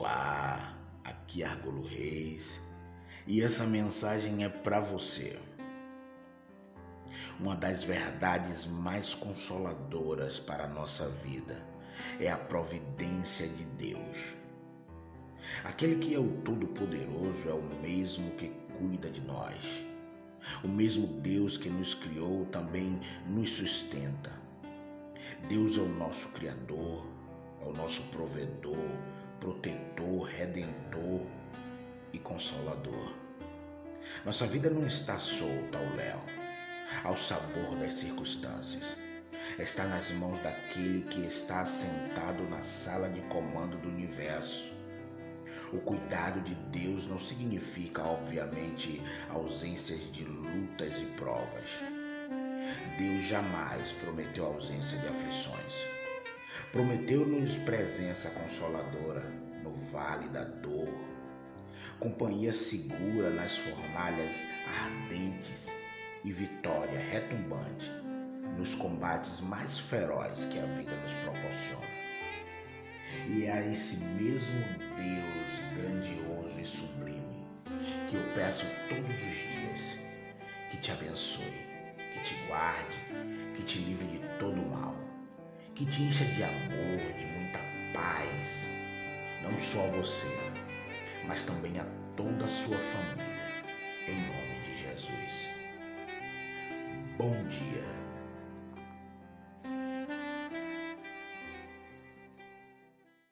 Olá, aqui é Argolo Reis e essa mensagem é para você. Uma das verdades mais consoladoras para a nossa vida é a providência de Deus. Aquele que é o Todo-Poderoso é o mesmo que cuida de nós. O mesmo Deus que nos criou também nos sustenta. Deus é o nosso Criador, é o nosso provedor, protetor, consolador. Nossa vida não está solta ao léu, ao sabor das circunstâncias. Está nas mãos daquele que está sentado na sala de comando do universo. O cuidado de Deus não significa, obviamente, ausências de lutas e provas. Deus jamais prometeu ausência de aflições. Prometeu-nos presença consoladora no vale da dor, companhia segura nas fornalhas ardentes e vitória retumbante nos combates mais ferozes que a vida nos proporciona. E é a esse mesmo Deus grandioso e sublime que eu peço todos os dias que te abençoe, que te guarde, que te livre de todo mal que te encha de amor, de muita paz, não só você, mas também a toda a sua família, em nome de Jesus. Bom dia.